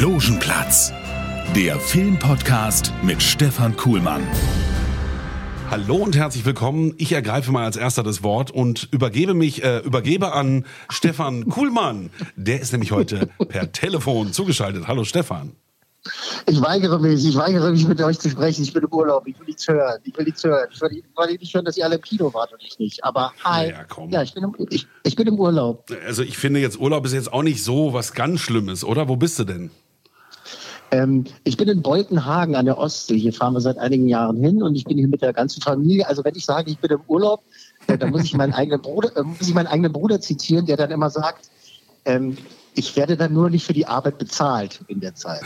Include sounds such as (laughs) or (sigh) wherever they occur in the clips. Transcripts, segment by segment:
Logenplatz, der Filmpodcast mit Stefan Kuhlmann. Hallo und herzlich willkommen. Ich ergreife mal als erster das Wort und übergebe mich, äh, übergebe an Stefan (laughs) Kuhlmann. Der ist nämlich heute per Telefon zugeschaltet. Hallo Stefan. Ich weigere mich, ich weigere mich mit euch zu sprechen. Ich bin im Urlaub, ich will nichts hören. Ich will nichts hören. Ich will, nicht hören, dass ihr alle im Kino wart und ich nicht. Aber hi. Naja, komm. Ja, ich bin, im, ich, ich bin im Urlaub. Also ich finde jetzt Urlaub ist jetzt auch nicht so was ganz Schlimmes, oder? Wo bist du denn? Ähm, ich bin in Beutenhagen an der Ostsee. Hier fahren wir seit einigen Jahren hin und ich bin hier mit der ganzen Familie. Also wenn ich sage, ich bin im Urlaub, äh, dann muss ich meinen eigenen Bruder, äh, muss ich meinen eigenen Bruder zitieren, der dann immer sagt, ähm, ich werde dann nur nicht für die Arbeit bezahlt in der Zeit.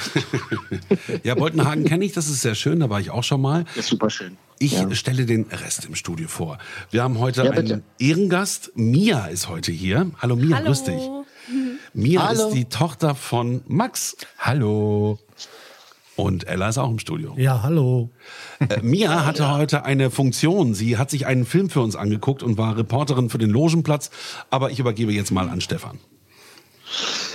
(laughs) ja, Boltenhagen kenne ich, das ist sehr schön, da war ich auch schon mal. Das ist super schön. Ich Ja. stelle den Rest im Studio vor. Wir haben heute Ja, einen Ehrengast. Mia ist heute hier. Hallo Mia, Hallo. grüß dich. Mia Hallo. ist die Tochter von Max. Hallo. Und Ella ist auch im Studio. Ja, hallo. Äh, Mia (laughs) hatte heute eine Funktion. Sie hat sich einen Film für uns angeguckt und war Reporterin für den Logenplatz. Aber ich übergebe jetzt mal an Stefan.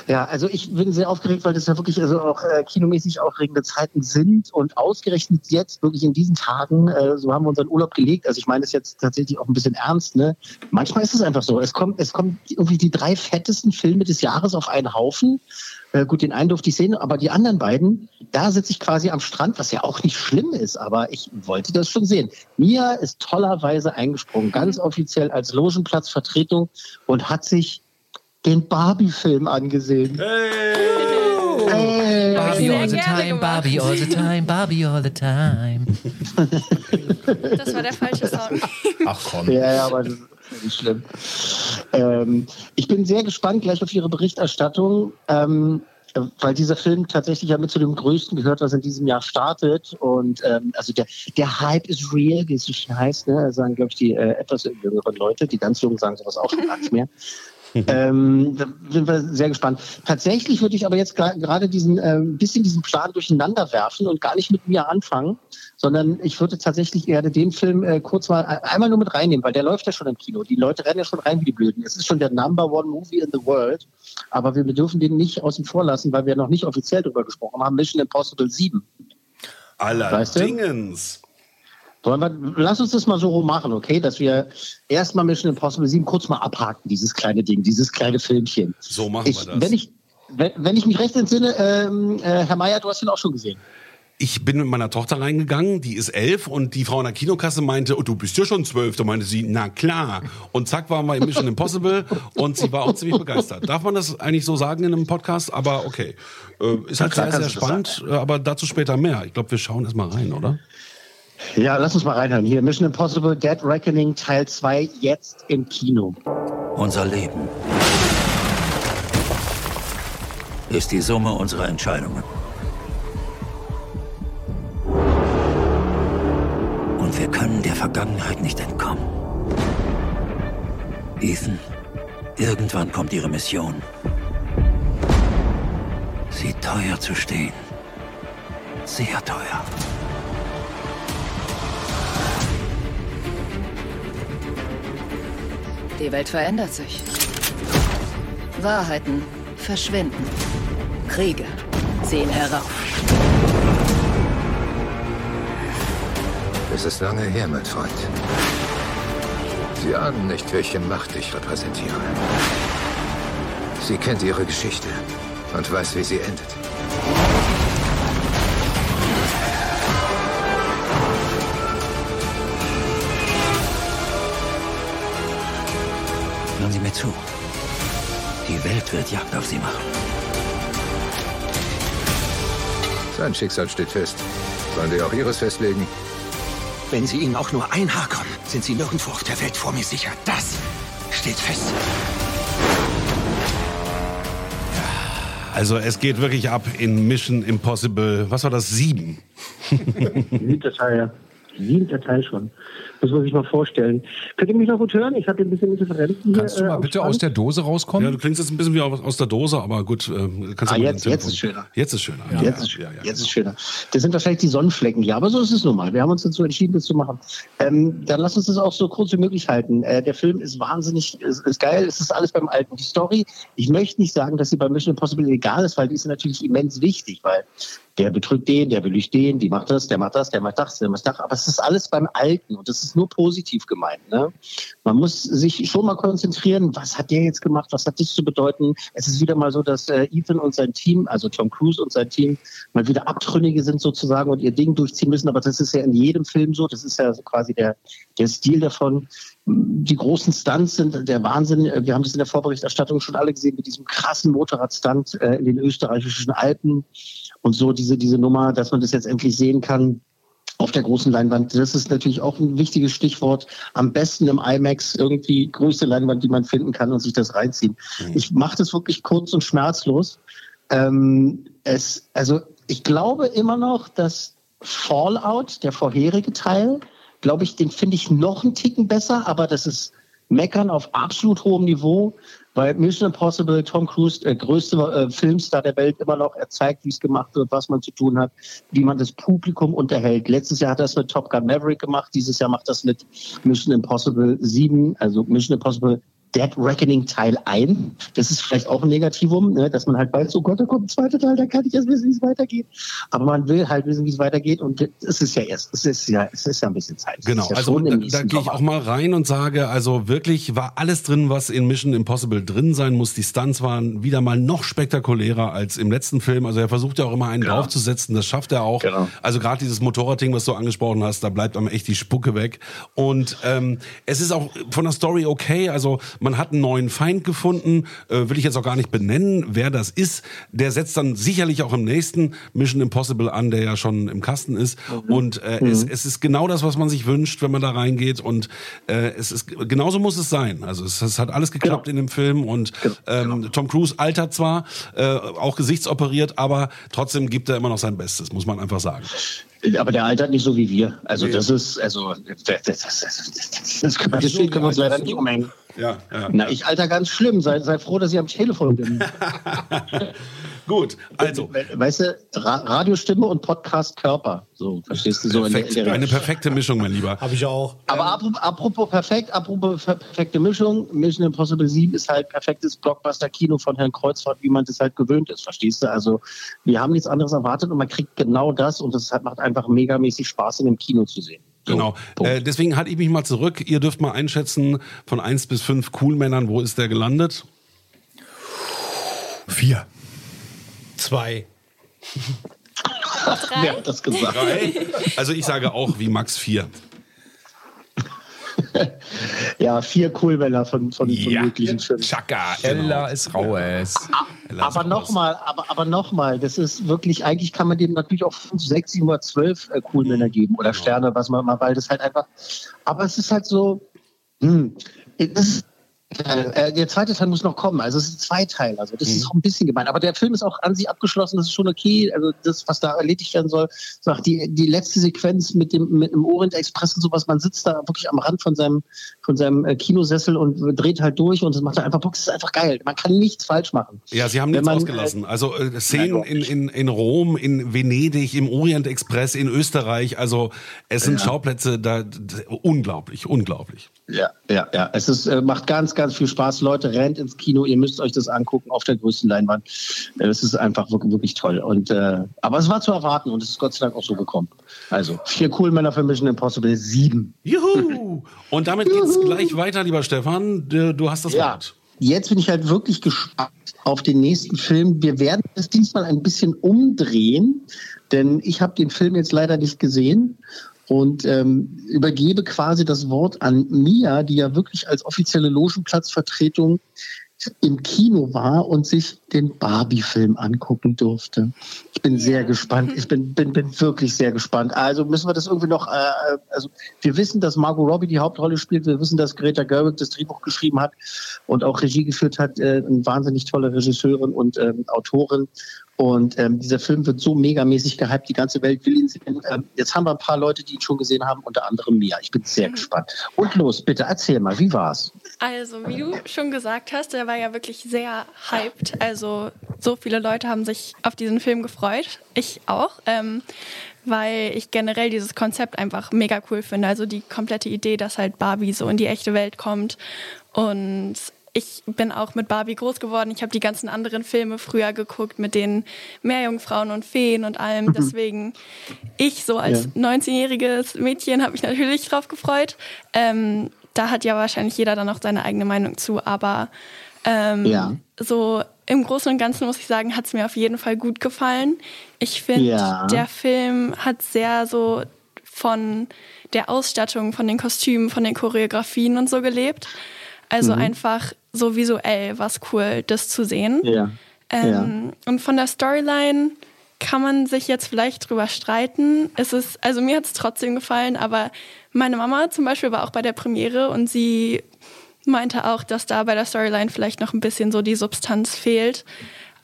Ja, also ich bin sehr aufgeregt, weil das ja wirklich also auch äh, kinomäßig aufregende Zeiten sind und ausgerechnet jetzt wirklich in diesen Tagen, äh, so haben wir unseren Urlaub gelegt. Also ich meine das jetzt tatsächlich auch ein bisschen ernst. Ne? Manchmal ist es einfach so. Es kommt, es kommen irgendwie die drei fettesten Filme des Jahres auf einen Haufen. Äh, gut, den einen durfte ich sehen, aber die anderen beiden, da sitze ich quasi am Strand, was ja auch nicht schlimm ist, aber ich wollte das schon sehen. Mia ist tollerweise eingesprungen, ganz offiziell als Logenplatzvertretung und hat sich den Barbie-Film angesehen. Hey. Sehr Barbie all the time. Barbie all the time, Barbie all the time. Das war der falsche Song. Ach komm. Ja, ja, aber das ist nicht schlimm. Ähm, ich bin sehr gespannt gleich auf Ihre Berichterstattung, ähm, weil dieser Film tatsächlich ja mit zu dem größten gehört, was in diesem Jahr startet. Und ähm, also der, der Hype ist real, wie es so schön heißt. Ne? Sagen, glaube ich, die äh, etwas jüngeren Leute. Die ganz Jungen sagen sowas auch schon gar nicht mehr. (laughs) (laughs) ähm, da sind wir sehr gespannt. Tatsächlich würde ich aber jetzt gerade diesen äh, bisschen diesen Plan durcheinander werfen und gar nicht mit mir anfangen, sondern ich würde tatsächlich gerne den Film äh, kurz mal ein- einmal nur mit reinnehmen, weil der läuft ja schon im Kino. Die Leute rennen ja schon rein wie die Blöden. Es ist schon der Number One Movie in the World, aber wir dürfen den nicht außen vor lassen, weil wir noch nicht offiziell darüber gesprochen haben. Mission Impossible 7. Weißt du? Wollen wir, lass uns das mal so rum machen, okay? Dass wir erstmal Mission Impossible 7 kurz mal abhaken, dieses kleine Ding, dieses kleine Filmchen. So machen Ich, wir das. wenn, ich, wenn, wenn ich mich recht entsinne, ähm, äh, Herr Mayer, du hast ihn auch schon gesehen. Ich bin mit meiner Tochter reingegangen, die ist elf und die Frau in der Kinokasse meinte, oh, du bist ja schon zwölf. Da meinte sie, na klar. Und zack waren wir in Mission Impossible (laughs) und sie war auch ziemlich begeistert. Darf man das eigentlich so sagen in einem Podcast? Aber okay. Äh, ist halt klar sehr, sehr spannend, äh, aber dazu später mehr. Ich glaube, wir schauen erst mal rein, oder? Ja, lass uns mal reinhören. Hier, Mission Impossible Dead Reckoning Teil 2 jetzt im Kino. Unser Leben ist die Summe unserer Entscheidungen. Und wir können der Vergangenheit nicht entkommen. Ethan, irgendwann kommt Ihre Mission. Sie teuer zu stehen. Sehr teuer. Die Welt verändert sich. Wahrheiten verschwinden. Kriege ziehen herauf. Es ist lange her, mein Freund. Sie ahnen nicht, welche Macht ich repräsentiere. Sie kennt ihre Geschichte und weiß, wie sie endet. Zu. Die Welt wird Jagd auf Sie machen. Sein Schicksal steht fest. Sollen wir auch Ihres festlegen? Wenn Sie ihnen auch nur ein Haar kommen, sind sie nirgendwo auf der Welt vor mir sicher. Das steht fest. Also es geht wirklich ab in Mission Impossible. Was war das? Sieben. (laughs) Siebter Teil. Siebter Teil schon. Muss man sich mal vorstellen. Könnt ihr mich noch gut hören? Ich hatte ein bisschen Interferenzen Kannst du mal äh, bitte Strand. aus der Dose rauskommen? Ja, du klingst jetzt ein bisschen wie aus der Dose, aber gut. Äh, kannst Ah, du mal jetzt- jetzt ist schöner. Jetzt ist schöner. Jetzt, ist, jetzt ist schöner. Das sind wahrscheinlich die Sonnenflecken hier, aber so ist es nun mal. Wir haben uns dazu entschieden, das zu machen. Ähm, dann lass uns das auch so kurz wie möglich halten. Äh, der Film ist wahnsinnig, ist, ist geil, es ist alles beim Alten. Die Story, ich möchte nicht sagen, dass sie bei Mission Impossible egal ist, weil die ist natürlich immens wichtig, weil der betrügt den, der belügt den, die macht das, der macht das, der macht das, der macht das. Aber es ist alles beim Alten und das ist nur positiv gemeint. Ne? Man muss sich schon mal konzentrieren, was hat der jetzt gemacht, was hat das zu bedeuten. Es ist wieder mal so, dass äh, Ethan und sein Team, also Tom Cruise und sein Team, mal wieder Abtrünnige sind sozusagen und ihr Ding durchziehen müssen. Aber das ist ja in jedem Film so. Das ist ja so quasi der, der Stil davon. Die großen Stunts sind der Wahnsinn. Wir haben das in der Vorberichterstattung schon alle gesehen mit diesem krassen Motorradstunt äh, in den österreichischen Alpen und so diese, diese Nummer, dass man das jetzt endlich sehen kann auf der großen Leinwand. Das ist natürlich auch ein wichtiges Stichwort. Am besten im IMAX, irgendwie größte Leinwand, die man finden kann und sich das reinziehen. Ich mache das wirklich kurz und schmerzlos. Ähm, es, also ich glaube immer noch, dass Fallout, der vorherige Teil, glaube ich, den finde ich noch einen Ticken besser, aber das ist Meckern auf absolut hohem Niveau, weil Mission Impossible, Tom Cruise, äh, größte äh, Filmstar der Welt, immer noch, er zeigt, wie es gemacht wird, was man zu tun hat, wie man das Publikum unterhält. Letztes Jahr hat er es mit Top Gun Maverick gemacht, dieses Jahr macht das mit Mission Impossible 7, also Mission Impossible Dead Reckoning Teil 1. Das ist vielleicht auch ein Negativum, ne, dass man halt weiß, oh Gott, da kommt ein zweiter Teil, da kann ich erst wissen, wie es weitergeht. Aber man will halt wissen, wie es weitergeht und es ist ja erst, es ist ja, es ist ja ein bisschen Zeit. Es Genau, ja also da, da gehe ich auch mal rein und sage, also wirklich war alles drin, was in Mission Impossible drin sein muss. Die Stunts waren wieder mal noch spektakulärer als im letzten Film. Also er versucht ja auch immer einen draufzusetzen, das schafft er auch. Genau. Also gerade dieses Motorradding, was du angesprochen hast, da bleibt einem echt die Spucke weg. Und ähm, es ist auch von der Story okay. Also man hat einen neuen Feind gefunden, äh, will ich jetzt auch gar nicht benennen, wer das ist. Der setzt dann sicherlich auch im nächsten Mission Impossible an, der ja schon im Kasten ist. Und äh, es, es ist genau das, was man sich wünscht, wenn man da reingeht. Und äh, es ist genauso muss es sein. Also es, es hat alles geklappt in dem Film. Und ähm, Tom Cruise altert zwar, äh, auch gesichtsoperiert, aber trotzdem gibt er immer noch sein Bestes, muss man einfach sagen. Aber der altert nicht so wie wir. Also das ist, also das, das, das, das, können Schild können wir uns leider nicht umhängen. Ja, ja. Na, ich alter ganz schlimm. Sei, sei froh, dass ich am Telefon bin. (laughs) Gut, also. Weißt du, Ra Radiostimme und Podcast Körper. So, verstehst du so in der, in Perfekt. der Eine perfekte Mischung, mein Lieber. Habe ich auch. Aber apropos, apropos perfekt, apropos per- perfekte Mischung, Mission Impossible 7 ist halt perfektes Blockbuster-Kino von Herrn Kreuzfahrt, wie man das halt gewöhnt ist, verstehst du? Also wir haben nichts anderes erwartet und man kriegt genau das und das macht einfach megamäßig Spaß in dem Kino zu sehen. Genau. Äh, deswegen halte ich mich mal zurück. Ihr dürft mal einschätzen von eins bis fünf Coolmännern, wo ist der gelandet? Vier. Zwei. Wer hat das gesagt? Drei. Also ich sage auch wie Max vier. (laughs) Ja, vier Coolmänner von, von, von möglichen Filmen. Chaka. Ella ist raus. Aber nochmal, aber, aber nochmal, das ist wirklich, eigentlich kann man dem natürlich auch fünf, sechs, sieben oder zwölf äh, Coolmänner geben oder Sterne, was man mal, weil das halt einfach, aber es ist halt so, hm, das ist, äh, der zweite Teil muss noch kommen, also es ist zwei Teil, also das ist auch ein bisschen gemein, aber der Film ist auch an sich abgeschlossen, das ist schon okay, also das, was da erledigt werden soll, sagt die, die letzte Sequenz mit dem, mit dem Orient Express und sowas, man sitzt da wirklich am Rand von seinem, von seinem äh, Kinosessel und dreht halt durch und das macht einfach Bock, das ist einfach geil, man kann nichts falsch machen. Ja, sie haben nichts man, ausgelassen. Also äh, Szenen in, in, in Rom, in Venedig, im Orient Express, in Österreich. Also es sind Ja. Schauplätze da unglaublich, unglaublich. Ja, ja, ja. Es ist, äh, macht ganz, ganz viel Spaß. Leute, rennt ins Kino. Ihr müsst euch das angucken auf der größten Leinwand. Äh, Es ist einfach wirklich, wirklich toll. Und, äh, aber es war zu erwarten und es ist Gott sei Dank auch so gekommen. Also, vier cool Männer für Mission Impossible, sieben. Juhu! Und damit geht's gleich weiter, lieber Stefan. Du du hast das Ja. Wort. Jetzt bin ich halt wirklich gespannt auf den nächsten Film. Wir werden das diesmal ein bisschen umdrehen, denn ich habe den Film jetzt leider nicht gesehen und ähm, übergebe quasi das Wort an Mia, die ja wirklich als offizielle Logenplatzvertretung im Kino war und sich den Barbie-Film angucken durfte. Ich bin sehr gespannt. Ich bin, bin, bin wirklich sehr gespannt. Also müssen wir das irgendwie noch, äh, also wir wissen, dass Margot Robbie die Hauptrolle spielt. Wir wissen, dass Greta Gerwig das Drehbuch geschrieben hat und auch Regie geführt hat. Äh, eine wahnsinnig tolle Regisseurin und ähm, Autorin. Und ähm, dieser Film wird so megamäßig gehypt, die ganze Welt will ihn sehen. Ähm, jetzt haben wir ein paar Leute, die ihn schon gesehen haben, unter anderem Mia. Ich bin sehr gespannt. Und los, bitte erzähl mal, wie war's? Also, wie du schon gesagt hast, der war ja wirklich sehr hyped. Also, so viele Leute haben sich auf diesen Film gefreut. Ich auch. Ähm, weil ich generell dieses Konzept einfach mega cool finde. Also die komplette Idee, dass halt Barbie so in die echte Welt kommt und ich bin auch mit Barbie groß geworden. Ich habe die ganzen anderen Filme früher geguckt mit den Meerjungfrauen und Feen und allem. Mhm. Deswegen ich so als ja. 19-jähriges Mädchen habe mich natürlich drauf gefreut. Ähm, da hat ja wahrscheinlich jeder dann auch seine eigene Meinung zu. Aber ähm, ja. so im Großen und Ganzen muss ich sagen, hat es mir auf jeden Fall gut gefallen. Ich finde, ja. der Film hat sehr so von der Ausstattung, von den Kostümen, von den Choreografien und so gelebt. Also mhm. einfach so visuell war es cool, das zu sehen. Ja. Ähm, ja. Und von der Storyline kann man sich jetzt vielleicht drüber streiten. Es ist, also mir hat es trotzdem gefallen, aber meine Mama zum Beispiel war auch bei der Premiere und sie meinte auch, dass da bei der Storyline vielleicht noch ein bisschen so die Substanz fehlt.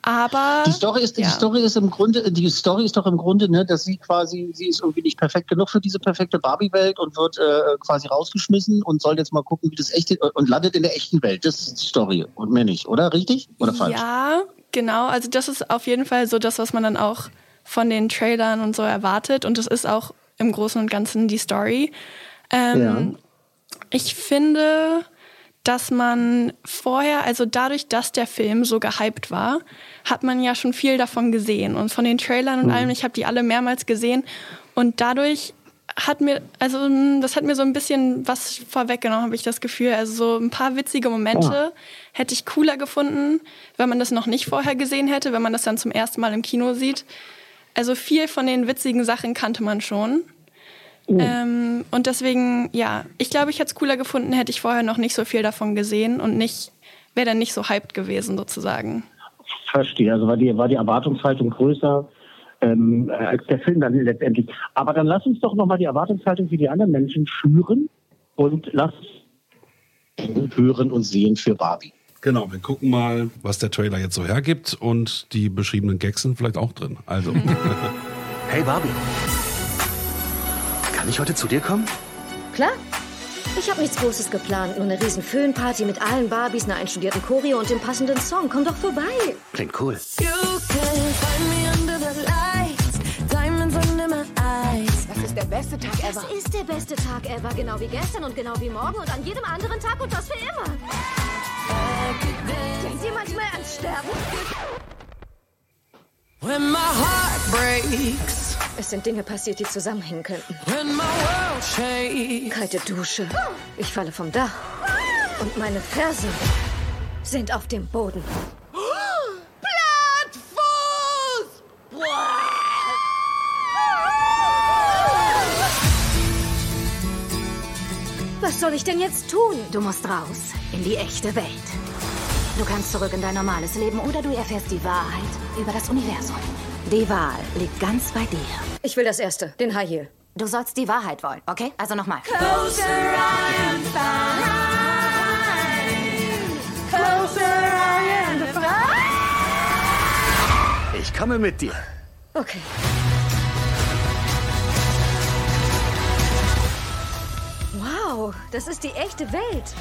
Aber die Story ist, ja. die Story ist im Grunde, die Story ist doch im Grunde, ne, dass sie quasi, sie ist irgendwie nicht perfekt genug für diese perfekte Barbie-Welt und wird äh, quasi rausgeschmissen und soll jetzt mal gucken, wie das echte und landet in der echten Welt. Das ist die Story und mehr nicht, oder richtig oder falsch? Ja, genau. Also das ist auf jeden Fall so das, was man dann auch von den Trailern und so erwartet und das ist auch im Großen und Ganzen die Story. Ähm, ja. Ich finde, dass man vorher, also dadurch, dass der Film so gehypt war, hat man ja schon viel davon gesehen und von den Trailern und mhm. allem. Ich habe die alle mehrmals gesehen und dadurch hat mir, also das hat mir so ein bisschen was vorweggenommen, habe ich das Gefühl. Also so ein paar witzige Momente oh. hätte ich cooler gefunden, wenn man das noch nicht vorher gesehen hätte, wenn man das dann zum ersten Mal im Kino sieht. Also viel von den witzigen Sachen kannte man schon. Oh. Ähm, und deswegen, ja, ich glaube, ich hätte es cooler gefunden, hätte ich vorher noch nicht so viel davon gesehen und nicht, wäre dann nicht so hyped gewesen sozusagen. Verstehe, also war die, war die Erwartungshaltung größer ähm, als der Film dann letztendlich. Aber dann lass uns doch nochmal die Erwartungshaltung für die anderen Menschen schüren und lass uns hören und sehen für Barbie. Genau, wir gucken mal, was der Trailer jetzt so hergibt und die beschriebenen Gags sind vielleicht auch drin. Also. (laughs) hey Barbie. Kann ich heute zu dir kommen? Klar. Ich habe nichts Großes geplant, nur eine riesen Föhnparty mit allen Barbies, einer einstudierten Choreo und dem passenden Song. Komm doch vorbei. Klingt cool. Das ist der beste Tag ever. Das ist der beste Tag ever, genau wie gestern und genau wie morgen und an jedem anderen Tag und das für immer. Denken Sie manchmal ans Sterben? Es sind Dinge passiert, die zusammenhängen könnten. Kalte Dusche. Ich falle vom Dach. Und meine Fersen sind auf dem Boden. Plattfuß! Was soll ich denn jetzt tun? Du musst raus in die echte Welt. Du kannst zurück in dein normales Leben oder du erfährst die Wahrheit über das Universum. Die Wahl liegt ganz bei dir. Ich will das Erste, den High Heel. Du sollst die Wahrheit wollen, okay? Also nochmal. Closer I am Closer I am Ich komme mit dir. Okay. Wow, das ist die echte Welt.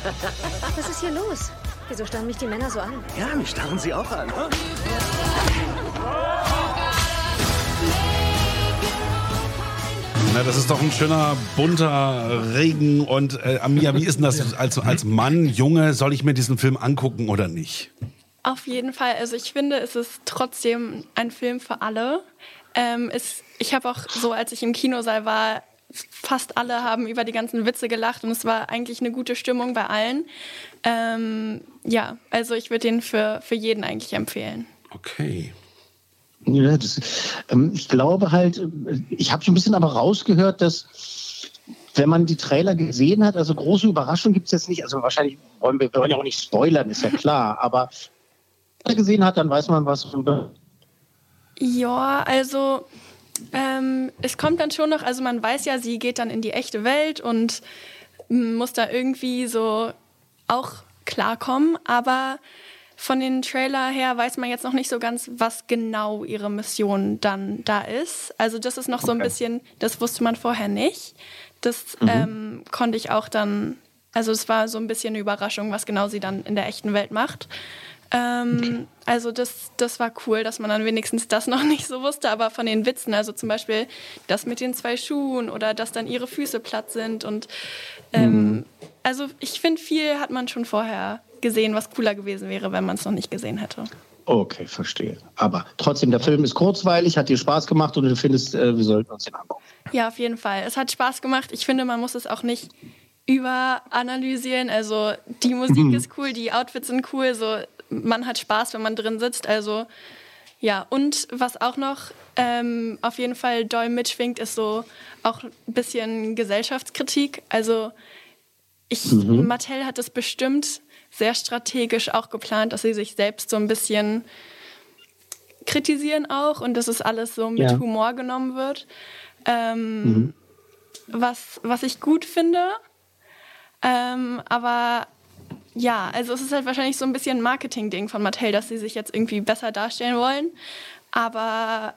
Was ist hier los? Wieso starren mich die Männer so an? Ja, mich starren sie auch an. Na, das ist doch ein schöner, bunter Regen. Und äh, Amia, wie ist denn das als, als Mann, Junge, soll ich mir diesen Film angucken oder nicht? Auf jeden Fall. Also ich finde, es ist trotzdem ein Film für alle. Ähm, es, ich habe auch so, als ich im Kinosaal war, fast alle haben über die ganzen Witze gelacht und es war eigentlich eine gute Stimmung bei allen. Ähm, ja, also ich würde den für, für jeden eigentlich empfehlen. Okay. Ja, das, ähm, ich glaube halt, ich habe so ein bisschen aber rausgehört, dass wenn man die Trailer gesehen hat, also große Überraschung gibt es jetzt nicht. Also wahrscheinlich wollen wir, wir wollen ja auch nicht spoilern, ist ja klar. Aber wenn man gesehen hat, dann weiß man, was. Ja, also ähm, es kommt dann schon noch, also man weiß ja, sie geht dann in die echte Welt und muss da irgendwie so auch klarkommen, aber von den Trailer her weiß man jetzt noch nicht so ganz, was genau ihre Mission dann da ist. Also das ist noch so ein bisschen, das wusste man vorher nicht. Das mhm. ähm, konnte ich auch dann, also es war so ein bisschen eine Überraschung, was genau sie dann in der echten Welt macht. Ähm, okay. Also das, das war cool, dass man dann wenigstens das noch nicht so wusste, aber von den Witzen, also zum Beispiel das mit den zwei Schuhen oder dass dann ihre Füße platt sind und ähm, mhm. also ich finde, viel hat man schon vorher gesehen, was cooler gewesen wäre, wenn man es noch nicht gesehen hätte. Okay, verstehe. Aber trotzdem, der Film ist kurzweilig, hat dir Spaß gemacht und du findest, äh, wir sollten uns den angucken. Ja, auf jeden Fall. Es hat Spaß gemacht. Ich finde, man muss es auch nicht überanalysieren. Also die Musik mhm. (laughs) ist cool, die Outfits sind cool, so man hat Spaß, wenn man drin sitzt. Also ja, und was auch noch ähm, auf jeden Fall doll mitschwingt, ist so auch ein bisschen Gesellschaftskritik. Also ich, mhm. Mattel hat es bestimmt sehr strategisch auch geplant, dass sie sich selbst so ein bisschen kritisieren auch und dass es alles so mit ja. Humor genommen wird. Ähm, mhm. was, was ich gut finde. Ähm, aber ja, also es ist halt wahrscheinlich so ein bisschen ein Marketing-Ding von Mattel, dass sie sich jetzt irgendwie besser darstellen wollen. Aber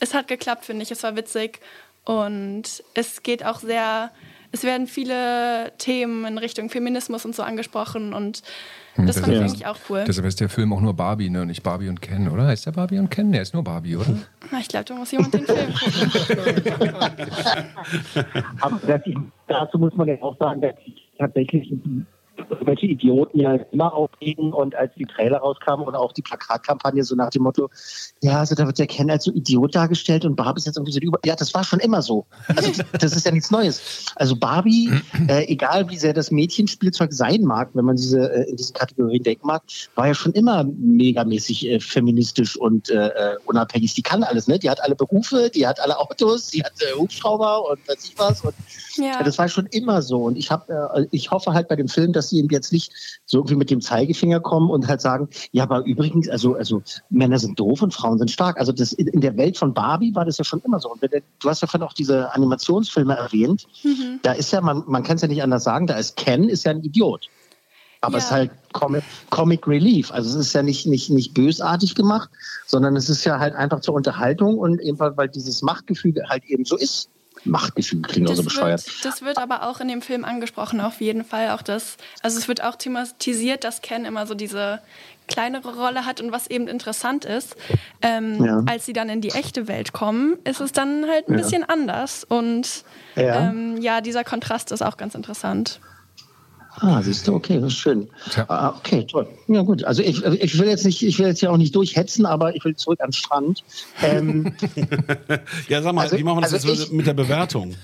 es hat geklappt, finde ich. Es war witzig und es geht auch sehr es werden viele Themen in Richtung Feminismus und so angesprochen und hm, das fand ich eigentlich auch cool. Deshalb ist der Film auch nur Barbie, ne? nicht Barbie und Ken, oder? Heißt der Barbie und Ken? Der ist nur Barbie, oder? Na, ich glaube, da muss jemand den Film gucken. (laughs) Aber dazu muss man ja auch sagen, dass ich tatsächlich welche Idioten ja immer aufregen und als die Trailer rauskamen oder auch die Plakatkampagne so nach dem Motto, ja, also da wird der Ken als so Idiot dargestellt und Barbie ist jetzt irgendwie so über. Ja, das war schon immer so. Also (laughs) das ist ja nichts Neues. Also Barbie, äh, egal wie sehr das Mädchenspielzeug sein mag, wenn man diese äh, in diese Kategorien denken mag, war ja schon immer megamäßig äh, feministisch und äh, äh, unabhängig. Die kann alles, ne? Die hat alle Berufe, die hat alle Autos, die hat äh, Hubschrauber und weiß ich was. Und ja. das war schon immer so. Und ich habe, ich hoffe halt bei dem Film, dass sie ihm jetzt nicht so irgendwie mit dem Zeigefinger kommen und halt sagen, ja, aber übrigens, also, also Männer sind doof und Frauen sind stark. Also das in der Welt von Barbie war das ja schon immer so. Und du hast ja vorhin auch diese Animationsfilme erwähnt. Mhm. Da ist ja, man, man kann es ja nicht anders sagen, da ist Ken ist ja ein Idiot. Aber ja. es ist halt Comic, Comic Relief. Also es ist ja nicht, nicht, nicht bösartig gemacht, sondern es ist ja halt einfach zur Unterhaltung und eben weil dieses Machtgefüge halt eben so ist. Machtgefühl klingt auch so bescheuert. Wird, das wird aber auch in dem Film angesprochen, auf jeden Fall. Auch das, also es wird auch thematisiert, dass Ken immer so diese kleinere Rolle hat und was eben interessant ist, ähm, ja. als sie dann in die echte Welt kommen, ist es dann halt ein ja. bisschen anders. Und ja. Ähm, ja, dieser Kontrast ist auch ganz interessant. Ah, siehst du, okay, das ist schön. Ja. Ah, okay, toll. Ja gut, also ich, ich will jetzt nicht, ich will jetzt ja auch nicht durchhetzen, aber ich will zurück ans Strand. Ähm, (laughs) ja, sag mal, also, wie machen wir das also jetzt ich, mit der Bewertung?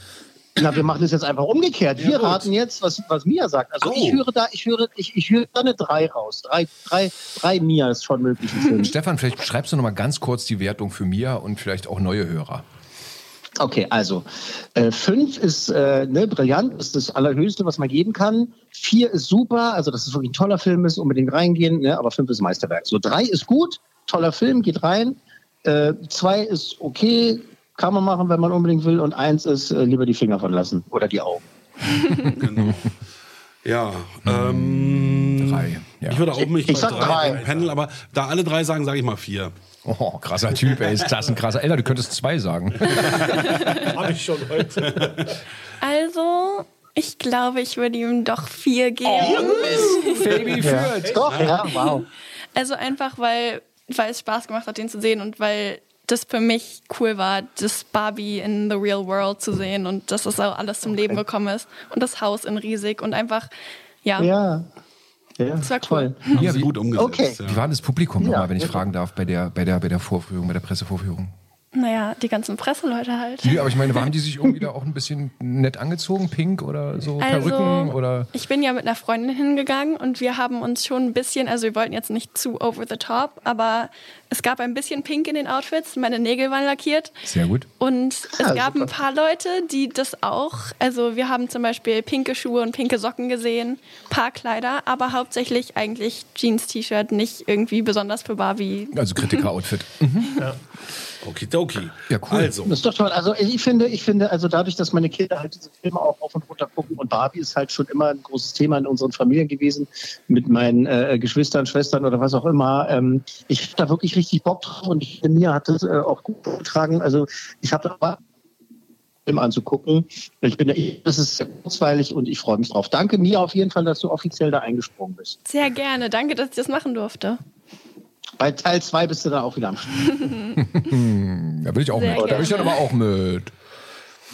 Na, wir machen das jetzt einfach umgekehrt. Wir ja, raten jetzt, was, was Mia sagt. Also oh. ich höre da, ich höre, ich, ich höre da eine 3 raus. Drei, drei, drei Mia ist schon möglich. Stefan, vielleicht schreibst du noch mal ganz kurz die Wertung für Mia und vielleicht auch neue Hörer. Okay, also äh, fünf ist äh, ne, brillant, ist das Allerhöchste, was man geben kann. Vier ist super, also dass es wirklich ein toller Film ist, unbedingt reingehen, ne, aber fünf ist Meisterwerk. So drei ist gut, toller Film, geht rein. Äh, zwei ist okay, kann man machen, wenn man unbedingt will. Und eins ist äh, lieber die Finger von lassen oder die Augen. (laughs) genau. Ja, ähm, drei. Ja. Ich würde auch mich ich, bei drei, drei im Panel, aber da alle drei sagen, sage ich mal vier. Oh, krasser Typ, ey. Ist das ein krasser. Alter, du könntest zwei sagen. (laughs) Habe ich schon heute. Also, ich glaube, ich würde ihm doch vier geben. Oh, Baby führt. Ja. Doch, ja, wow. Also einfach, weil, weil es Spaß gemacht hat, den zu sehen und weil das für mich cool war, das Barbie in the real world zu sehen und dass das auch alles zum Leben gekommen ist und das Haus in riesig und einfach, ja. Ja. Ja, das war toll. Cool. Ja, wie gut umgesetzt. Okay. Ja. Wie war das Publikum nochmal, wenn ich fragen darf, bei der, bei, der, bei der Vorführung, bei der Pressevorführung? Naja, die ganzen Presseleute halt. Ja, aber ich meine, waren die sich irgendwie (laughs) da auch ein bisschen nett angezogen, pink oder so, Perücken Also, oder? ich bin ja mit einer Freundin hingegangen und wir haben uns schon ein bisschen, also wir wollten jetzt nicht zu over the top, aber es gab ein bisschen Pink in den Outfits. Meine Nägel waren lackiert. Sehr gut. Und es Ja, gab super. ein paar Leute, die das auch, also wir haben zum Beispiel pinke Schuhe und pinke Socken gesehen, paar Kleider, aber hauptsächlich eigentlich Jeans-T-Shirt, nicht irgendwie besonders für Barbie. Also Kritiker-Outfit. (laughs) Okidoki. Ja, cool. Also, Das ist doch toll. Also ich finde, ich finde, also dadurch, dass meine Kinder halt diese Filme auch auf und runter gucken und Barbie ist halt schon immer ein großes Thema in unseren Familien gewesen, mit meinen äh, Geschwistern, Schwestern oder was auch immer. Ähm, ich habe da wirklich richtig Bock drauf und ich, mir hat das äh, auch gut getragen. Also ich habe da Film anzugucken. Ich bin da, das ist sehr kurzweilig und ich freue mich drauf. Danke mir auf jeden Fall, dass du offiziell da eingesprungen bist. Sehr gerne, danke, dass ich das machen durfte. Bei Teil 2 bist du da auch wieder am Start. (laughs) Da will ich auch Sehr mit. Da will ich dann aber auch mit.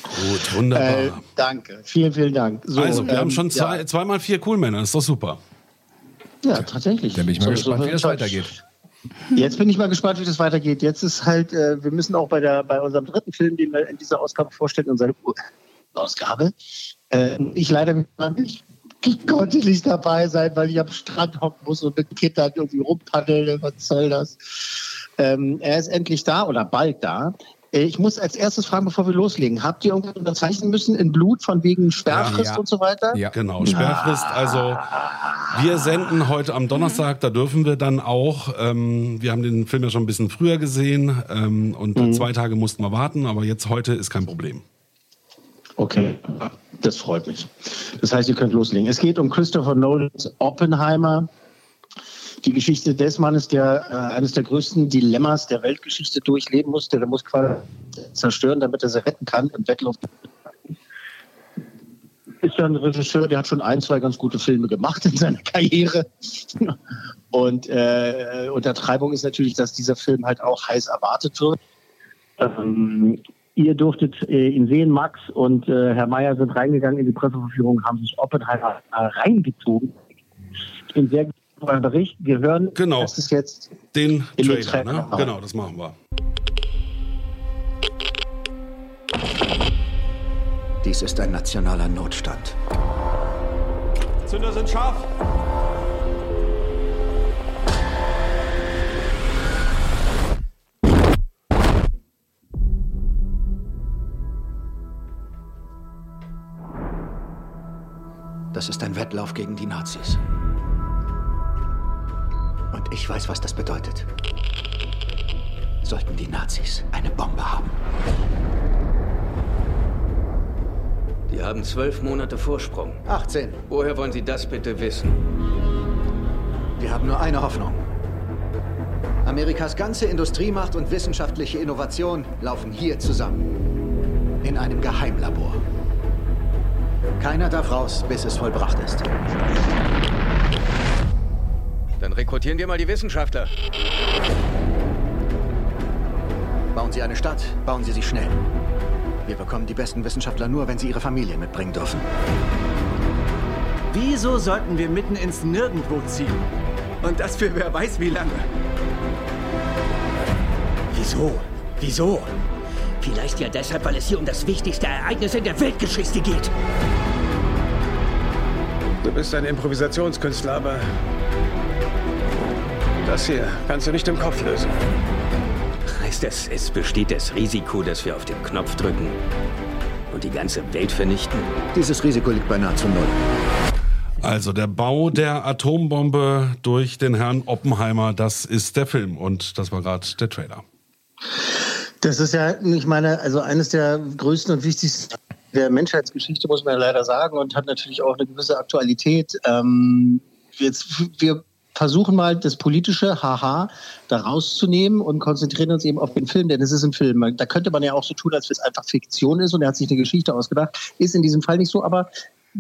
gut, wunderbar. Äh, danke. Vielen, vielen Dank. So, also, wir ähm, haben schon zwei, Ja, zweimal vier Coolmänner, ist doch super. ja tatsächlich. Dann bin ich mal So- gespannt, so- wie das so- weitergeht. Jetzt bin ich mal gespannt, wie das weitergeht. Jetzt ist halt, äh, wir müssen auch bei der bei unserem dritten Film, den wir in dieser Ausgabe vorstellen, unsere Ausgabe. Äh, ich leider nicht. Ich konnte nicht dabei sein, weil ich am Strand hocken muss und mit Kindern irgendwie rumpaddeln. Was soll das? Ähm, er ist endlich da oder bald da. Äh, Ich muss als erstes fragen, bevor wir loslegen. Habt ihr irgendwas unterzeichnen müssen in Blut von wegen Sperrfrist Ja. und so weiter? Ja. Genau, Sperrfrist. Also wir senden heute am Donnerstag, da dürfen wir dann auch. Ähm, wir haben den Film ja schon ein bisschen früher gesehen ähm, und zwei Tage mussten wir warten, aber jetzt heute ist kein Problem. Okay, das freut mich. Das heißt, ihr könnt loslegen. Es geht um Christopher Nolans Oppenheimer. Die Geschichte des Mannes, der äh, eines der größten Dilemmas der Weltgeschichte durchleben musste. Der muss quasi zerstören, damit er sie retten kann im Wettlauf. Ist ja ein Regisseur, der hat schon ein, zwei ganz gute Filme gemacht in seiner Karriere. Und äh, Untertreibung ist natürlich, dass dieser Film halt auch heiß erwartet wird. Ähm, ihr durftet äh, ihn sehen, Max und äh, Herr Mayer sind reingegangen in die Presseverführung, haben sich Oppenheimer äh, reingezogen. Ich bin sehr gespannt auf euren Bericht. Wir hören, Genau. das ist jetzt Den In den Trailer, ne? Trailer. Genau, das machen wir. Dies ist ein nationaler Notstand. Zünder sind scharf. Das ist ein Wettlauf gegen die Nazis. Und ich weiß, was das bedeutet. Sollten die Nazis eine Bombe haben. Die haben zwölf Monate Vorsprung. 18. Woher wollen Sie das bitte wissen? Wir haben nur eine Hoffnung. Amerikas ganze Industriemacht und wissenschaftliche Innovation laufen hier zusammen. In einem Geheimlabor. Keiner darf raus, bis es vollbracht ist. Dann rekrutieren wir mal die Wissenschaftler. Bauen Sie eine Stadt, bauen Sie sie schnell. Wir bekommen die besten Wissenschaftler nur, wenn sie ihre Familie mitbringen dürfen. Wieso sollten wir mitten ins Nirgendwo ziehen? Und das für wer weiß wie lange. Wieso? Wieso? Vielleicht ja deshalb, weil es hier um das wichtigste Ereignis in der Weltgeschichte geht. Du bist ein Improvisationskünstler, aber das hier kannst du nicht im Kopf lösen. Heißt das, es besteht das Risiko, dass wir auf den Knopf drücken und die ganze Welt vernichten? Dieses Risiko liegt bei nahezu null. Also der Bau der Atombombe durch den Herrn Oppenheimer, das ist der Film und das war gerade der Trailer. Das ist ja, ich meine, also eines der größten und wichtigsten der Menschheitsgeschichte, muss man leider sagen, und hat natürlich auch eine gewisse Aktualität. Ähm, jetzt, wir versuchen mal das politische Haha da rauszunehmen und konzentrieren uns eben auf den Film, denn es ist ein Film. Da könnte man ja auch so tun, als wenn es einfach Fiktion ist und er hat sich eine Geschichte ausgedacht. Ist in diesem Fall nicht so, aber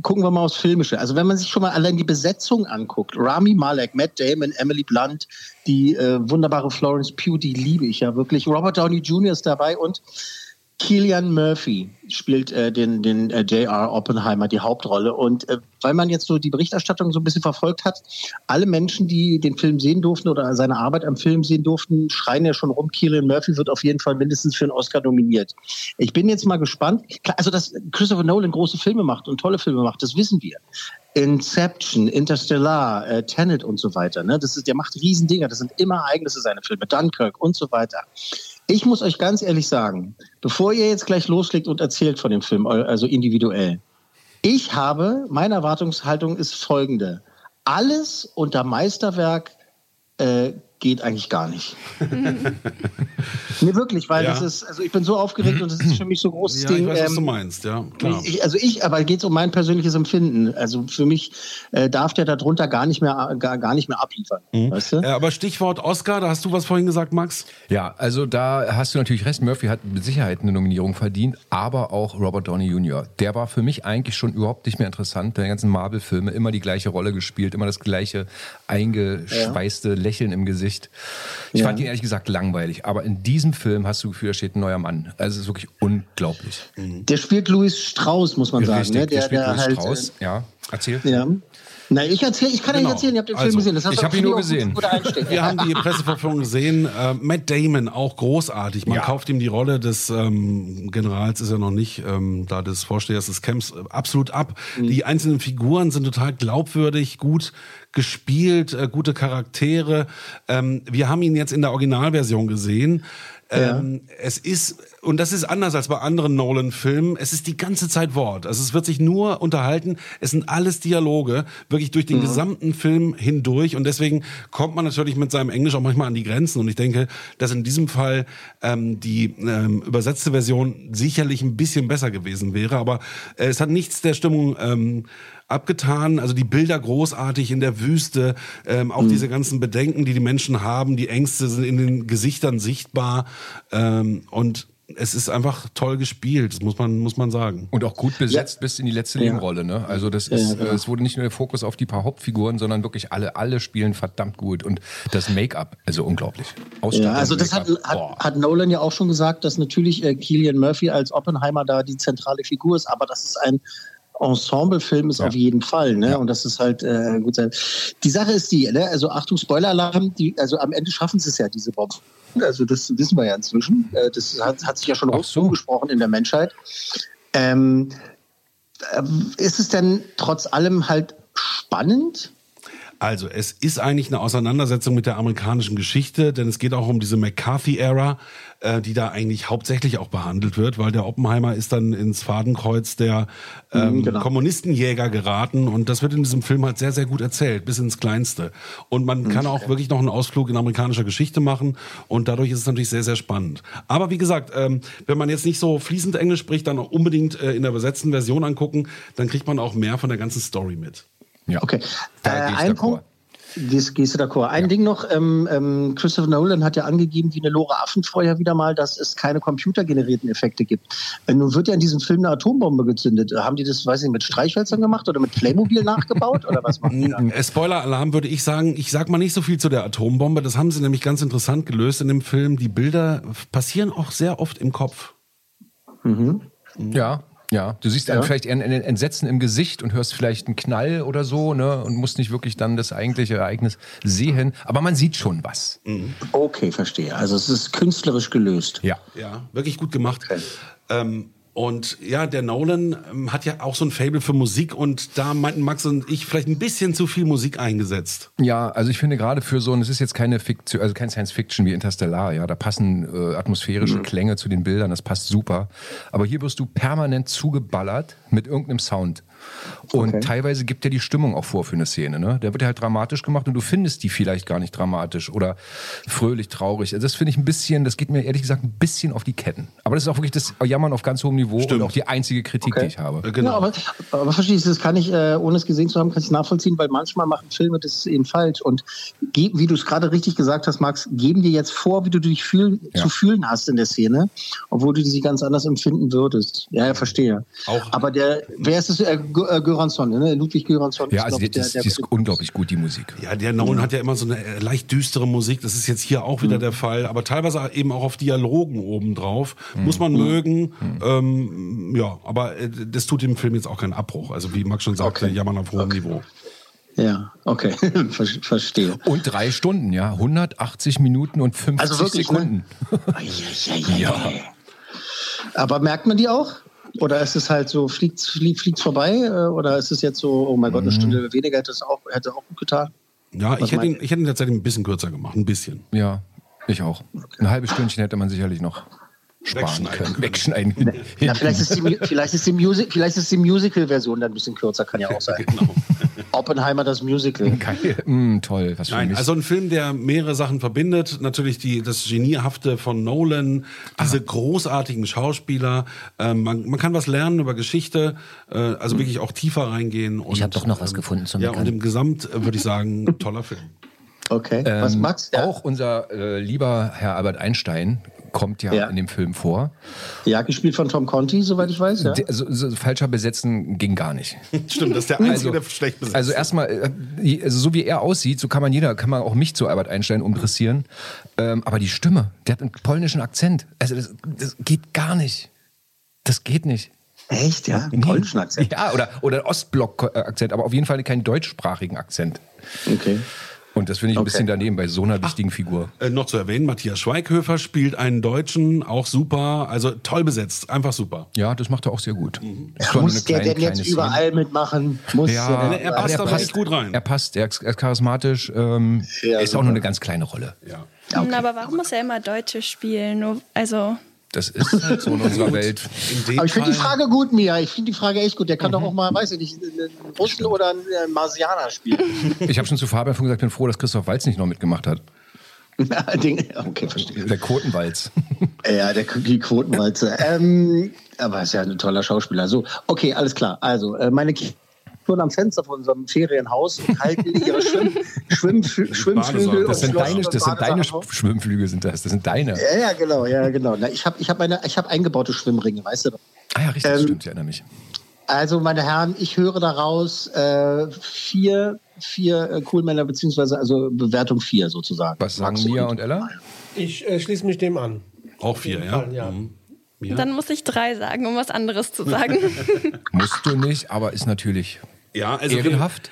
gucken wir mal aufs Filmische. Also wenn man sich schon mal allein die Besetzung anguckt, Rami Malek, Matt Damon, Emily Blunt, die äh, wunderbare Florence Pugh, die liebe ich ja wirklich. Robert Downey Jr. ist dabei und Killian Murphy spielt äh, den, den äh, J.R. Oppenheimer die Hauptrolle. Und äh, weil man jetzt so die Berichterstattung so ein bisschen verfolgt hat, alle Menschen, die den Film sehen durften oder seine Arbeit am Film sehen durften, schreien ja schon rum, Killian Murphy wird auf jeden Fall mindestens für einen Oscar nominiert. Ich bin jetzt mal gespannt. Also, dass Christopher Nolan große Filme macht und tolle Filme macht, das wissen wir. Inception, Interstellar, äh, Tenet und so weiter. Ne? Das ist, der macht Riesendinger. Das sind immer Ereignisse seine Filme. Dunkirk und so weiter. Ich muss euch ganz ehrlich sagen, bevor ihr jetzt gleich loslegt und erzählt von dem Film, also individuell, ich habe, meine Erwartungshaltung ist folgende. Alles unter Meisterwerk äh, geht eigentlich gar nicht. (laughs) nee, wirklich, weil ja. das ist, also ich bin so aufgeregt und das ist für mich so ein großes ja, Ding. Ich weiß, was du ähm, meinst, ja, klar. Ich, also ich, aber geht es um mein persönliches Empfinden. Also für mich äh, darf der darunter gar nicht mehr, gar, gar nicht mehr abliefern. Mhm. Weißt du? Ja, aber Stichwort Oscar, da hast du was vorhin gesagt, Max? Ja, also da hast du natürlich recht. Murphy hat mit Sicherheit eine Nominierung verdient, aber auch Robert Downey Jr. Der war für mich eigentlich schon überhaupt nicht mehr interessant. Der ganzen Marvel-Filme immer die gleiche Rolle gespielt, immer das gleiche eingeschweißte Lächeln im Gesicht. Gesicht. Ich ja. fand ihn ehrlich gesagt langweilig, aber in diesem Film hast du Gefühl, da steht ein neuer Mann. Also es ist wirklich unglaublich. Der spielt Louis Strauss, muss man sagen. Richtig, ne? der, der spielt der Louis halt, Strauss, äh, ja. Erzähl. Ja. Nein, ich, erzähl, ich kann genau. ja nicht erzählen, ihr habt den Film also, gesehen. Das ich habe ihn nur gesehen. Wir haben die Presseverführung gesehen. Äh, Matt Damon, auch großartig. Man ja. kauft ihm die Rolle des ähm, Generals, ist ja noch nicht, ähm, da des Vorstehers des Camps, äh, absolut ab. Mhm. Die einzelnen Figuren sind total glaubwürdig, gut gespielt, äh, gute Charaktere. Ähm, wir haben ihn jetzt in der Originalversion gesehen. Ja. Ähm, es ist, und das ist anders als bei anderen Nolan-Filmen, es ist die ganze Zeit Wort. Also es wird sich nur unterhalten. Es sind alles Dialoge, wirklich durch den mhm. gesamten Film hindurch. Und deswegen kommt man natürlich mit seinem Englisch auch manchmal an die Grenzen. Und ich denke, dass in diesem Fall ähm, die ähm, übersetzte Version sicherlich ein bisschen besser gewesen wäre. Aber äh, es hat nichts der Stimmung ähm, abgetan. Also die Bilder großartig in der Wüste, ähm, auch mhm. diese ganzen Bedenken, die die Menschen haben, die Ängste sind in den Gesichtern sichtbar ähm, und es ist einfach toll gespielt, das muss man, muss man sagen. Und auch gut besetzt ja. bis in die letzte Nebenrolle. Ne? Also das ist, ja, genau. es wurde nicht nur der Fokus auf die paar Hauptfiguren, sondern wirklich alle, alle spielen verdammt gut. Und das Make-up, also unglaublich. Ja, also das hat, hat, hat, Nolan ja auch schon gesagt, dass natürlich äh, Killian Murphy als Oppenheimer da die zentrale Figur ist, aber das ist ein Ensemblefilm ist ja. auf jeden Fall, ne? Ja. Und das ist halt äh, gut sein. Die Sache ist die, ne? Also Achtung, Spoiler-Alarm, die, also am Ende schaffen sie es ja, diese Bomben. Also das wissen wir ja inzwischen. Äh, das hat, hat sich ja schon rumgesprochen so. in der Menschheit. Ähm, äh, ist es denn trotz allem halt spannend? Also, es ist eigentlich eine Auseinandersetzung mit der amerikanischen Geschichte, denn es geht auch um diese McCarthy-Ära, äh, die da eigentlich hauptsächlich auch behandelt wird, weil der Oppenheimer ist dann ins Fadenkreuz der ähm, mhm, genau. Kommunistenjäger geraten und das wird in diesem Film halt sehr, sehr gut erzählt, bis ins Kleinste. Und man mhm. kann auch wirklich noch einen Ausflug in amerikanischer Geschichte machen und dadurch ist es natürlich sehr, sehr spannend. Aber wie gesagt, ähm, wenn man jetzt nicht so fließend Englisch spricht, dann auch unbedingt äh, in der übersetzten Version angucken, dann kriegt man auch mehr von der ganzen Story mit. Ja. Okay. Äh, ein Punkt. Gehst, gehst du d'accord? Ein ja. Ding noch, ähm, ähm, Christopher Nolan hat ja angegeben, wie eine Lore Affen vorher wieder mal, dass es keine computergenerierten Effekte gibt. Äh, nun wird ja in diesem Film eine Atombombe gezündet. Haben die das, weiß ich, mit Streichhölzern gemacht oder mit Playmobil nachgebaut oder was machen die da? Äh, Spoiler-Alarm würde ich sagen, ich sag mal nicht so viel zu der Atombombe. Das haben sie nämlich ganz interessant gelöst in dem Film. Die Bilder passieren auch sehr oft im Kopf. Mhm. Ja, ja, du siehst ja. vielleicht ein, ein Entsetzen im Gesicht und hörst vielleicht einen Knall oder so, ne? Und musst nicht wirklich dann das eigentliche Ereignis sehen. Aber man sieht schon was. Mhm. Okay, verstehe. Also es ist künstlerisch gelöst. Ja. Ja, wirklich gut gemacht. Okay. Ähm, und ja, der Nolan ähm, hat ja auch so ein Fable für Musik und da meinten Max und ich vielleicht ein bisschen zu viel Musik eingesetzt. Ja, also ich finde gerade für so, und es ist jetzt keine Fiktion, also kein Science Fiction wie Interstellar, ja, da passen äh, atmosphärische mhm. Klänge zu den Bildern, das passt super. Aber hier wirst du permanent zugeballert mit irgendeinem Sound. Und okay. teilweise gibt er die Stimmung auch vor für eine Szene. Ne? Der wird ja halt dramatisch gemacht und du findest die vielleicht gar nicht dramatisch oder fröhlich, traurig. Also das finde ich ein bisschen, das geht mir ehrlich gesagt ein bisschen auf die Ketten. Aber das ist auch wirklich das Jammern auf ganz hohem Niveau Stimmt. und auch die einzige Kritik, okay. die ich habe. Genau. Ja, aber, aber verstehst du, das kann ich, äh, ohne es gesehen zu haben, kann ich nachvollziehen, weil manchmal machen Filme das eben falsch und wie du es gerade richtig gesagt hast, Max, geben dir jetzt vor, wie du dich fühlen, ja. zu fühlen hast in der Szene, obwohl du sie ganz anders empfinden würdest. Ja, ja verstehe. Auch. Aber der, wer ist es, äh, Gö- äh, Göransson, ne? Ludwig Göransson. Ja, ist, also glaub die, der- das, der die ist unglaublich gut, die Musik. Ja, der Nolan hat ja immer so eine äh, leicht düstere Musik. Das ist jetzt hier auch wieder der Fall, aber teilweise eben auch auf Dialogen obendrauf. Muss man mögen. Ähm, ja, aber äh, das tut dem Film jetzt auch keinen Abbruch. Also wie Max schon sagte, jammern auf hohem Niveau. Ja, okay, (laughs) Ver verstehe. Und drei Stunden, ja. 180 Minuten und 50 Also wirklich, Sekunden. (laughs) ja. Aber merkt man die auch? Oder ist es halt so, fliegt fliegt, fliegt's vorbei? äh, Oder ist es jetzt so, oh mein Gott, eine Stunde weniger hätte es auch, hätte auch gut getan? Ja, Was ich hätte, ihn, ich hätte ihn tatsächlich ein bisschen kürzer gemacht. Ein bisschen. Ja, ich auch. Ein halbes Stündchen hätte man sicherlich noch sparen können. Wegschneiden. (laughs) Ja, vielleicht ist die, Mu- vielleicht ist die, Music, vielleicht ist die Musical-Version dann ein bisschen kürzer, kann ja auch (laughs) sein. Genau. Oppenheimer das Musical. (laughs) Geil. Mm, toll, was für Nein, mich. also ein Film, der mehrere Sachen verbindet. Natürlich die, das Geniehafte von Nolan, diese großartigen Schauspieler. Ähm, man, man kann was lernen über Geschichte, äh, also wirklich auch tiefer reingehen. Und, Ich habe doch noch was gefunden zum Ja, Meckern. und im Gesamt äh, würde ich sagen, (laughs) toller Film. Okay, Ähm, Auch unser äh, lieber Herr Albert Einstein kommt ja, Ja. in dem Film vor. Ja, gespielt von Tom Conti, soweit ich weiß. Ja. Der- So, so, falscher besetzen ging gar nicht. (laughs) Stimmt, das ist der Einzige, der schlecht besetzt Also erstmal, äh, also so wie er aussieht, so kann man jeder, kann man auch mich zu Albert Einstein umdressieren. Ähm, aber die Stimme, der hat einen polnischen Akzent. Also das, das geht gar nicht. Das geht nicht. Echt, ja? Einen polnischen Akzent? Ja, oder, oder Ostblock-Akzent, aber auf jeden Fall keinen deutschsprachigen Akzent. Okay. Und das finde ich ein Okay. bisschen daneben bei so einer wichtigen Figur. Äh, noch zu erwähnen, Matthias Schweighöfer spielt einen Deutschen, auch super, also toll besetzt, einfach super. Ja, das macht er auch sehr gut. Muss der denn jetzt überall mitmachen? Muss Ja, er überall- passt aber da wirklich gut rein. Er passt, er ist, er ist charismatisch, ähm, Ja, ist auch super. nur eine ganz kleine Rolle. Ja. Hm, Aber warum muss er immer Deutsche spielen? Also, Das ist halt so in unserer Welt. In Aber ich finde die Frage gut, Mia. Ich finde die Frage echt gut. Der Mhm. kann doch auch mal, weiß ich nicht, einen Russen oder einen äh, Marsianer spielen. (laughs) Ich habe schon zu Fabian gesagt, bin froh, dass Christoph Walz nicht noch mitgemacht hat. (laughs) Okay, verstehe. Der Quotenwalz. (laughs) Ja, der die Quotenwalze. ähm, aber ist ja ein toller Schauspieler. So, okay, alles klar. Also, äh, meine Kinder stehen am Fenster von unserem Ferienhaus und halten ihre Schwimm, (laughs) Schwimm, Schwimmflügel Das sind und deine, das sind deine Badesachen auf. Schwimmflüge, sind das. Das sind deine. Ja, ja, genau, ja, genau. Na, ich habe ich hab eine, ich hab eingebaute Schwimmringe, weißt du? Ah ja, richtig, das Ähm, stimmt, ich erinnere mich. Also, meine Herren, ich höre daraus äh, vier, vier äh, Coolmänner, beziehungsweise also Bewertung vier sozusagen. Was sagen Mia und Ella? Ich äh, schließe mich dem an. Auch vier, ja? Fall, ja. Mhm. Ja. dann muss ich drei sagen, um was anderes zu sagen. (laughs) (laughs) Musst du nicht, aber ist natürlich Ja, also wir, ehrenhaft.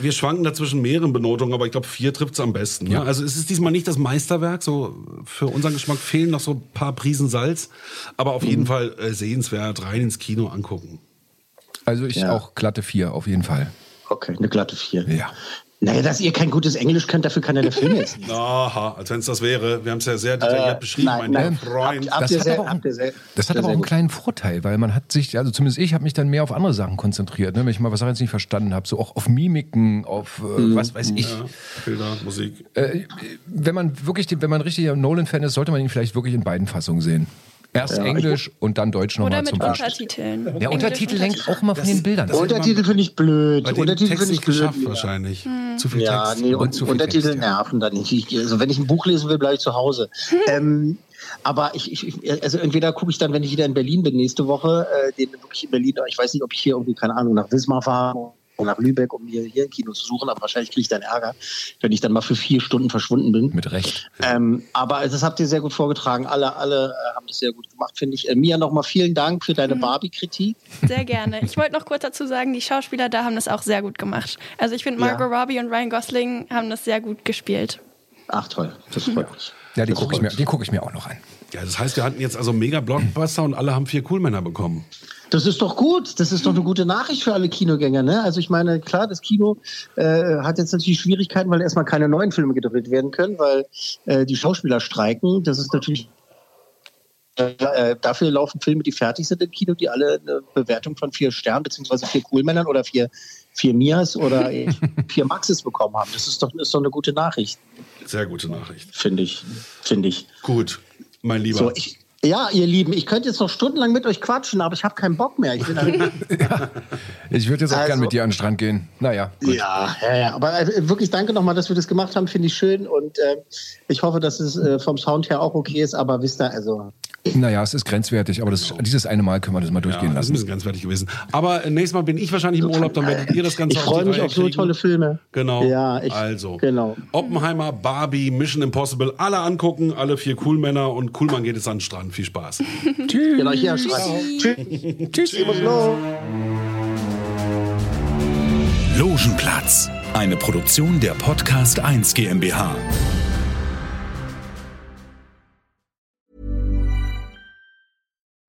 wir schwanken da zwischen mehreren Benotungen, aber ich glaube, vier trifft es am besten. Ne? Ja. Also es ist diesmal nicht das Meisterwerk, so für unseren Geschmack fehlen noch so ein paar Prisen Salz, aber auf Mhm. jeden Fall äh, sehenswert, rein ins Kino angucken. Also ich Ja. auch glatte vier, auf jeden Fall. Okay, eine glatte vier. Ja. Naja, dass ihr kein gutes Englisch könnt, dafür kann ja der Film jetzt nicht. Aha, als wenn es das wäre. Wir haben es ja sehr detailliert Äh, beschrieben, nein, mein nein. Freund. Habt Das ihr hat sehr- aber auch, sehr- das hat aber auch einen gut. kleinen Vorteil, weil man hat sich, also zumindest ich, habe mich dann mehr auf andere Sachen konzentriert, ne? wenn ich mal was jetzt nicht verstanden habe, so auch auf Mimiken, auf äh, Mhm. was weiß ich. Ja, Bilder, Musik. Äh, wenn man wirklich, wenn man richtig Nolan-Fan ist, sollte man ihn vielleicht wirklich in beiden Fassungen sehen. Erst Ja, ich- Englisch und dann Deutsch Oder nochmal mit zum Frühstück. Untertiteln. Der Englisch Untertitel lenkt Untertitel. auch mal von den Bildern. Untertitel finde ich blöd. Untertitel finde ich blöd. wahrscheinlich. Hm. Zu viel Ja, Text. nee, Und und zu viel Untertitel Text, ja. nerven dann nicht. Ich, also wenn ich ein Buch lesen will, bleibe ich zu Hause. (laughs) ähm, aber ich, ich, also entweder gucke ich dann, wenn ich wieder in Berlin bin nächste Woche, äh, den wirklich in Berlin, ich weiß nicht, ob ich hier irgendwie, keine Ahnung, nach Wismar fahre oder nach Lübeck, um mir hier ein Kino zu suchen, aber wahrscheinlich kriege ich dann Ärger, wenn ich dann mal für vier Stunden verschwunden bin. Mit Recht. Ähm, aber das habt ihr sehr gut vorgetragen. Alle, alle äh, haben das sehr gut gemacht, finde ich. Äh, Mia, nochmal vielen Dank für deine Barbie-Kritik. Sehr gerne. Ich wollte noch kurz dazu sagen, die Schauspieler da haben das auch sehr gut gemacht. Also ich finde, Ja. Margot Robbie und Ryan Gosling haben das sehr gut gespielt. Ach toll, das freut mich. Ja, Das gucke ich, mir- guck ich mir auch noch an. Ja, das heißt, wir hatten jetzt also mega Blockbuster und alle haben vier Coolmänner bekommen. Das ist doch gut. Das ist doch eine gute Nachricht für alle Kinogänger. Ne? Also ich meine, klar, das Kino äh, hat jetzt natürlich Schwierigkeiten, weil erstmal keine neuen Filme gedreht werden können, weil äh, die Schauspieler streiken. Das ist natürlich äh, dafür laufen Filme, die fertig sind im Kino, die alle eine Bewertung von vier Sternen beziehungsweise vier Coolmännern oder vier vier Mias oder (laughs) vier Maxes bekommen haben. Das ist doch, ist doch eine gute Nachricht, Sehr gute Nachricht. finde ich. Finde ich. Gut, mein Lieber. So, ich, ja, ihr Lieben, ich könnte jetzt noch stundenlang mit euch quatschen, aber ich habe keinen Bock mehr. Ich bin (laughs) Ich würde jetzt auch Also- gern mit dir an den Strand gehen. Naja, gut. Ja, ja, ja. Aber äh, wirklich danke nochmal, dass wir das gemacht haben. Finde ich schön. Und äh, ich hoffe, dass es äh, vom Sound her auch okay ist. Aber wisst ihr, also Naja, es ist grenzwertig, aber das, dieses eine Mal können wir das mal durchgehen Ja, das ist lassen. ein bisschen grenzwertig gewesen. Aber äh, nächstes Mal bin ich wahrscheinlich im Urlaub, dann werdet ihr das Ganze Ich freue mich auf so tolle Filme. Genau. Ja, ich, also, genau. Oppenheimer, Barbie, Mission Impossible, alle angucken, alle vier Coolmänner und Coolmann geht jetzt an den Strand. Viel Spaß. (laughs) Tschüss. Genau, hier am Strand. Tschüss. Tschüss. Los. Logenplatz, eine Produktion der Podcast 1 GmbH.